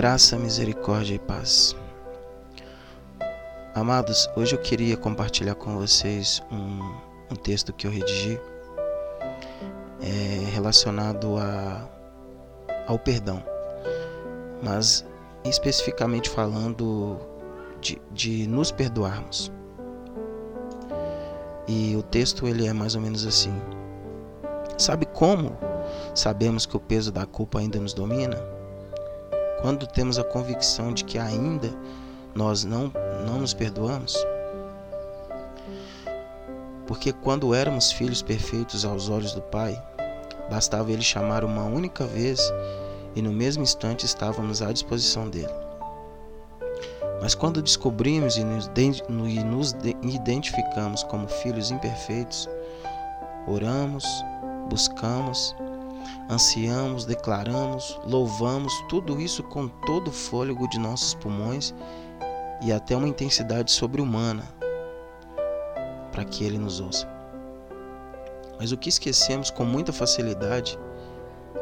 Graça, misericórdia e paz. Amados, hoje eu queria compartilhar com vocês um, um texto que eu redigi é, relacionado a, ao perdão, mas especificamente falando de, de nos perdoarmos. E o texto ele é mais ou menos assim: Sabe como sabemos que o peso da culpa ainda nos domina? Quando temos a convicção de que ainda nós não, não nos perdoamos? Porque quando éramos filhos perfeitos aos olhos do Pai, bastava Ele chamar uma única vez e no mesmo instante estávamos à disposição dele. Mas quando descobrimos e nos, e nos identificamos como filhos imperfeitos, oramos, buscamos, ansiamos, declaramos, louvamos, tudo isso com todo o fôlego de nossos pulmões e até uma intensidade sobre-humana para que Ele nos ouça. Mas o que esquecemos com muita facilidade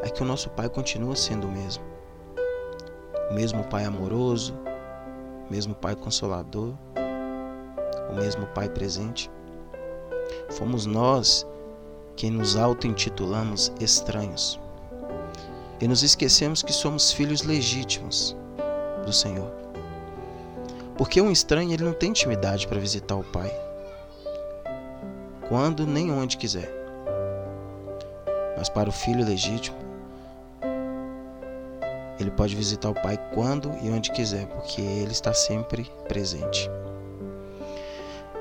é que o nosso Pai continua sendo o mesmo. O mesmo Pai amoroso, o mesmo Pai consolador, o mesmo Pai presente. Fomos nós quem nos auto-intitulamos estranhos. E nos esquecemos que somos filhos legítimos do Senhor. Porque um estranho ele não tem intimidade para visitar o Pai. Quando nem onde quiser. Mas para o filho legítimo, ele pode visitar o Pai quando e onde quiser, porque ele está sempre presente.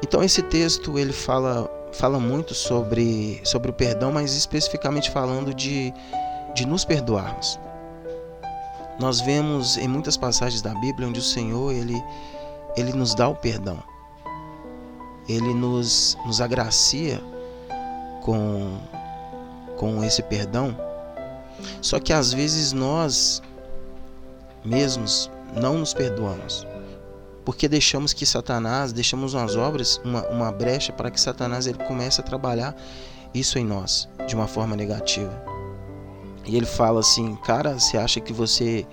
Então esse texto ele fala fala muito sobre, sobre o perdão, mas especificamente falando de, de nos perdoarmos. Nós vemos em muitas passagens da Bíblia onde o Senhor ele, ele nos dá o perdão. Ele nos, nos agracia com, com esse perdão. Só que às vezes nós mesmos não nos perdoamos porque deixamos que Satanás, deixamos umas obras, uma, uma brecha para que Satanás ele comece a trabalhar isso em nós de uma forma negativa. E ele fala assim, cara, você acha que você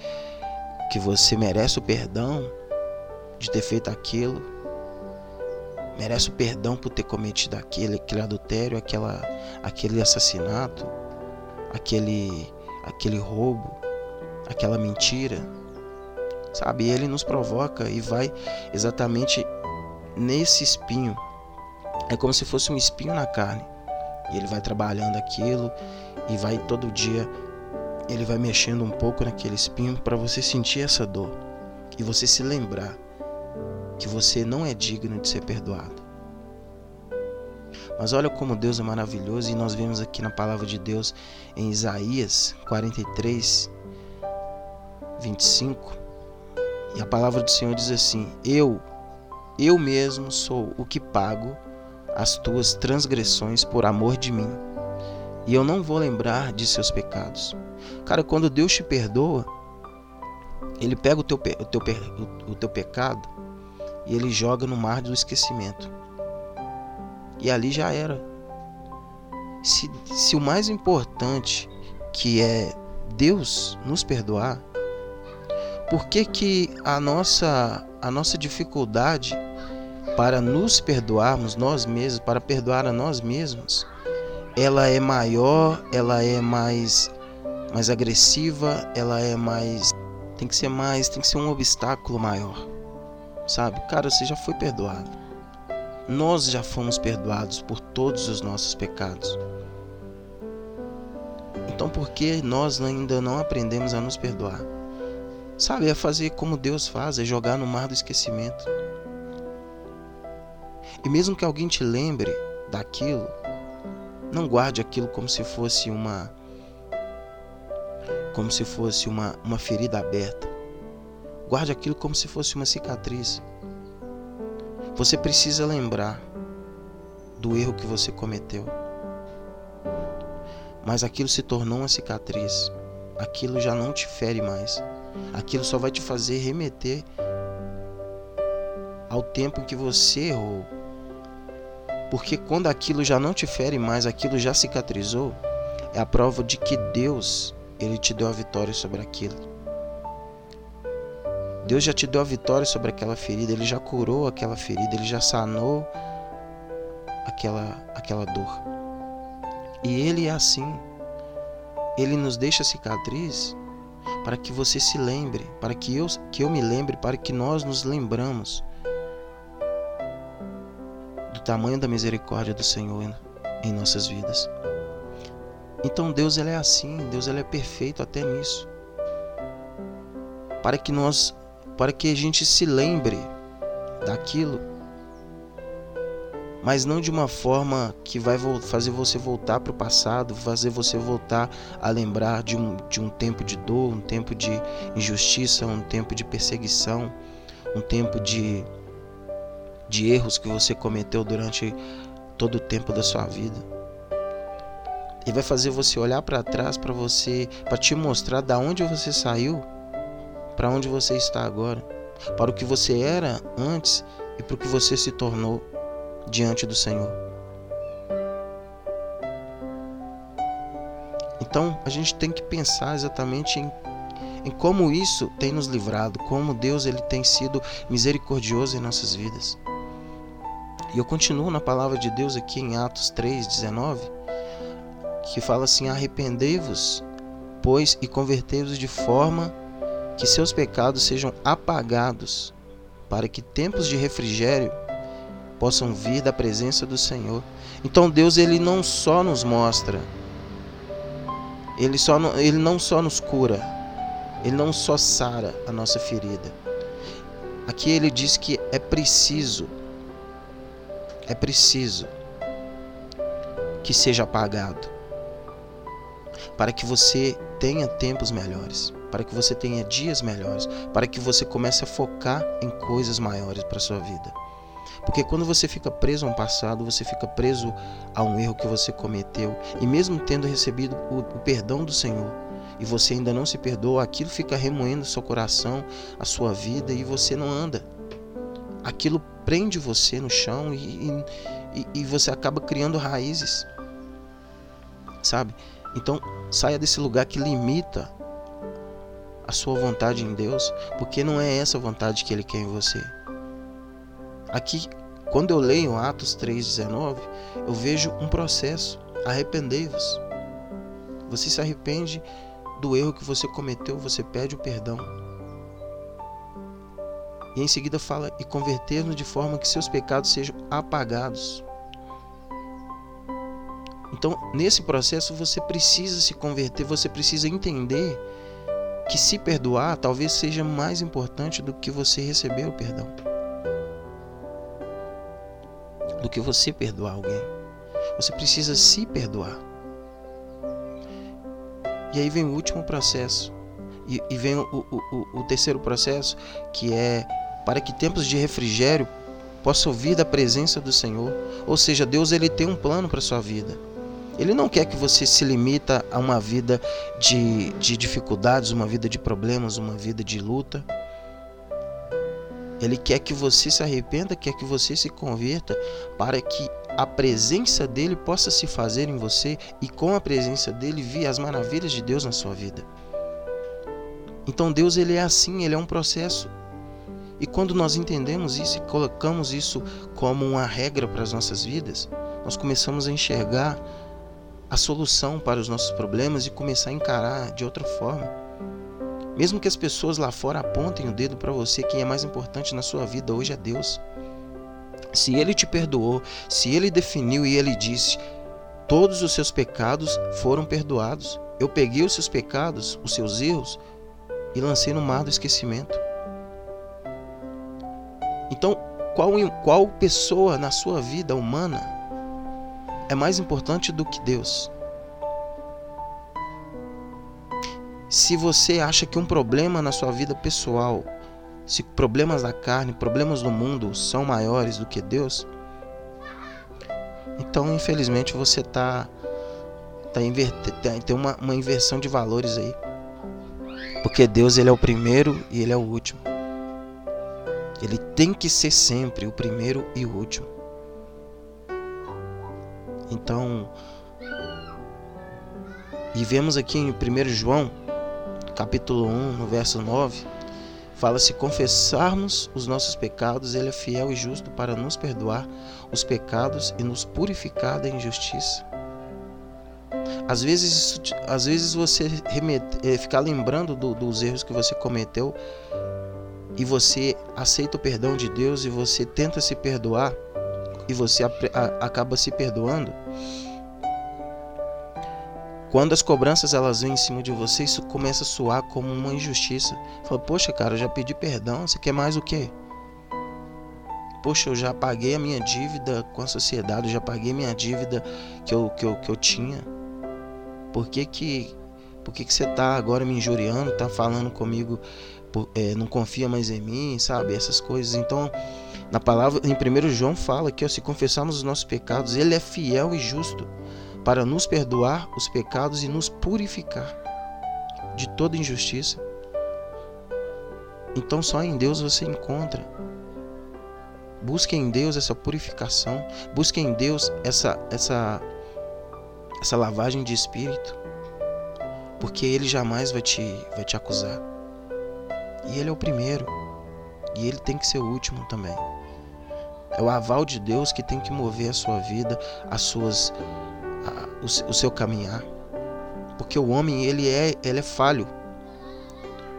que você merece o perdão de ter feito aquilo? Merece o perdão por ter cometido aquele, aquele adultério, aquela, aquele assassinato, aquele, aquele roubo, aquela mentira? Sabe? Ele nos provoca e vai exatamente nesse espinho. É como se fosse um espinho na carne. E ele vai trabalhando aquilo e vai todo dia ele vai mexendo um pouco naquele espinho para você sentir essa dor e você se lembrar que você não é digno de ser perdoado. Mas olha como Deus é maravilhoso e nós vemos aqui na palavra de Deus em Isaías 43 25 e a palavra do Senhor diz assim: Eu, eu mesmo sou o que pago as tuas transgressões por amor de mim, e eu não vou lembrar de seus pecados. Cara, quando Deus te perdoa, Ele pega o teu, o teu, o teu pecado e Ele joga no mar do esquecimento. E ali já era. Se, se o mais importante, que é Deus nos perdoar, por que, que a, nossa, a nossa dificuldade para nos perdoarmos nós mesmos, para perdoar a nós mesmos, ela é maior, ela é mais, mais agressiva, ela é mais. Tem que ser mais, tem que ser um obstáculo maior. Sabe? Cara, você já foi perdoado. Nós já fomos perdoados por todos os nossos pecados. Então por que nós ainda não aprendemos a nos perdoar? Sabe, é fazer como Deus faz, é jogar no mar do esquecimento. E mesmo que alguém te lembre daquilo, não guarde aquilo como se fosse uma como se fosse uma, uma ferida aberta. Guarde aquilo como se fosse uma cicatriz. Você precisa lembrar do erro que você cometeu. Mas aquilo se tornou uma cicatriz. Aquilo já não te fere mais aquilo só vai te fazer remeter ao tempo em que você errou. Porque quando aquilo já não te fere mais, aquilo já cicatrizou, é a prova de que Deus, ele te deu a vitória sobre aquilo. Deus já te deu a vitória sobre aquela ferida, ele já curou aquela ferida, ele já sanou aquela aquela dor. E ele é assim. Ele nos deixa cicatriz para que você se lembre, para que eu que eu me lembre, para que nós nos lembramos do tamanho da misericórdia do Senhor em nossas vidas. Então Deus ele é assim, Deus ele é perfeito até nisso. Para que nós para que a gente se lembre daquilo, mas não de uma forma que vai fazer você voltar para o passado, fazer você voltar a lembrar de um, de um tempo de dor, um tempo de injustiça, um tempo de perseguição, um tempo de, de erros que você cometeu durante todo o tempo da sua vida. E vai fazer você olhar para trás para você, para te mostrar da onde você saiu para onde você está agora, para o que você era antes e para o que você se tornou diante do Senhor. Então a gente tem que pensar exatamente em, em como isso tem nos livrado, como Deus ele tem sido misericordioso em nossas vidas. E eu continuo na palavra de Deus aqui em Atos 3:19, que fala assim: Arrependei-vos, pois, e convertei-vos de forma que seus pecados sejam apagados, para que tempos de refrigério possam vir da presença do Senhor. Então Deus ele não só nos mostra, ele só ele não só nos cura, ele não só sara a nossa ferida. Aqui ele diz que é preciso é preciso que seja apagado para que você tenha tempos melhores para que você tenha dias melhores, para que você comece a focar em coisas maiores para sua vida. Porque quando você fica preso a um passado, você fica preso a um erro que você cometeu, e mesmo tendo recebido o, o perdão do Senhor, e você ainda não se perdoa, aquilo fica remoendo seu coração, a sua vida, e você não anda. Aquilo prende você no chão e, e, e você acaba criando raízes, sabe? Então saia desse lugar que limita a sua vontade em Deus, porque não é essa vontade que Ele quer em você. Aqui, quando eu leio Atos 3,19, eu vejo um processo. Arrependei-vos. Você se arrepende do erro que você cometeu, você pede o perdão. E em seguida fala: e converter-nos de forma que seus pecados sejam apagados. Então, nesse processo, você precisa se converter, você precisa entender que se perdoar talvez seja mais importante do que você receber o perdão. Do que você perdoar alguém. Você precisa se perdoar. E aí vem o último processo. E, e vem o, o, o, terceiro processo, que é para que tempos de refrigério possam vir da presença do Senhor. Ou seja, Deus ele tem um plano para sua vida. Ele não quer que você se limita a uma vida de, de dificuldades, uma vida de problemas, uma vida de luta. Ele quer que você se arrependa, quer que você se converta para que a presença dele possa se fazer em você e com a presença dele vir as maravilhas de Deus na sua vida. Então Deus ele é assim, ele é um processo. E quando nós entendemos isso e colocamos isso como uma regra para as nossas vidas, nós começamos a enxergar a solução para os nossos problemas e começar a encarar de outra forma. Mesmo que as pessoas lá fora apontem o dedo para você, quem é mais importante na sua vida hoje é Deus. Se Ele te perdoou, se Ele definiu e Ele disse: todos os seus pecados foram perdoados. Eu peguei os seus pecados, os seus erros e lancei no mar do esquecimento. Então, qual, qual pessoa na sua vida humana é mais importante do que Deus. Se você acha que um problema na sua vida pessoal, se problemas da carne, problemas do mundo são maiores do que Deus, então infelizmente você está tá, tá tem uma, uma inversão de valores aí. Porque Deus ele é o primeiro e ele é o último. Ele tem que ser sempre o primeiro e o último. Então, e vemos aqui em 1 João, capítulo 1, no verso 9, fala: se confessarmos os nossos pecados, Ele é fiel e justo para nos perdoar os pecados e nos purificar da injustiça. Às vezes, às vezes você remete, é, ficar lembrando do, dos erros que você cometeu e você aceita o perdão de Deus e você tenta se perdoar e você a, a, acaba se perdoando. Quando as cobranças elas vêm em cima de você, isso começa a soar como uma injustiça. Fala, poxa, cara, eu já pedi perdão, você quer mais o quê? Poxa, eu já paguei a minha dívida com a sociedade, eu já paguei minha dívida que eu, que eu, que eu tinha. Por que que, por que, que você está agora me injuriando, está falando comigo, é, não confia mais em mim, sabe? Essas coisas. Então, na palavra, em 1 João fala que ó, se confessarmos os nossos pecados, Ele é fiel e justo para nos perdoar os pecados e nos purificar de toda injustiça. Então, só em Deus você encontra. Busque em Deus essa purificação. Busque em Deus essa, essa essa lavagem de espírito, porque ele jamais vai te, vai te acusar. E ele é o primeiro, e ele tem que ser o último também. É o aval de Deus que tem que mover a sua vida, as suas, a, o, o seu caminhar. Porque o homem ele é, ele é falho.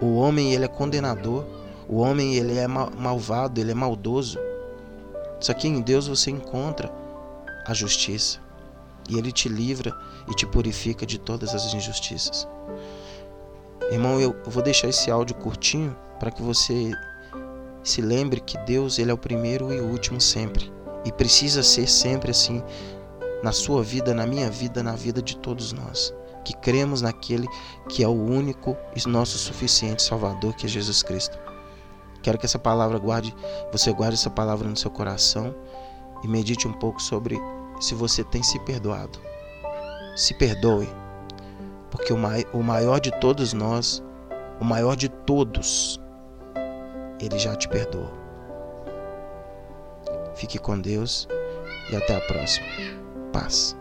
O homem ele é condenador. O homem ele é malvado, ele é maldoso. Só que em Deus você encontra a justiça e Ele te livra e te purifica de todas as injustiças. Irmão, eu vou deixar esse áudio curtinho para que você se lembre que Deus ele é o primeiro e o último sempre e precisa ser sempre assim na sua vida, na minha vida, na vida de todos nós que cremos naquele que é o único e nosso suficiente Salvador, que é Jesus Cristo. Quero que essa palavra guarde, você guarde essa palavra no seu coração e medite um pouco sobre se você tem se perdoado. Se perdoe, porque o maior de todos nós, o maior de todos, ele já te perdoou. Fique com Deus e até a próxima. Paz.